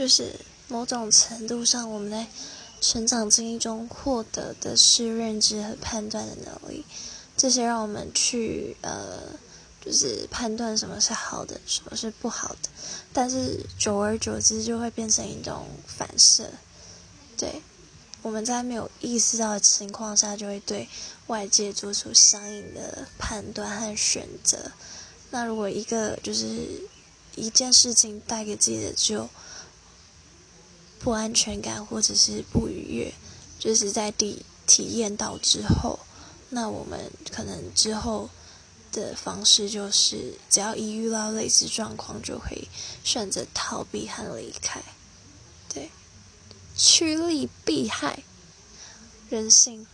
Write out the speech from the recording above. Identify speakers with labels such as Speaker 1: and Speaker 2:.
Speaker 1: 就是某种程度上，我们在成长经历中获得的是认知和判断的能力，这些让我们去呃，就是判断什么是好的，什么是不好的。但是久而久之，就会变成一种反射，对。我们在没有意识到的情况下，就会对外界做出相应的判断和选择。那如果一个就是一件事情带给自己的只有不安全感或者是不愉悦，就是在体体验到之后，那我们可能之后的方式就是，只要一遇到类似状况，就会选择逃避和离开。对。趋利避害，人性。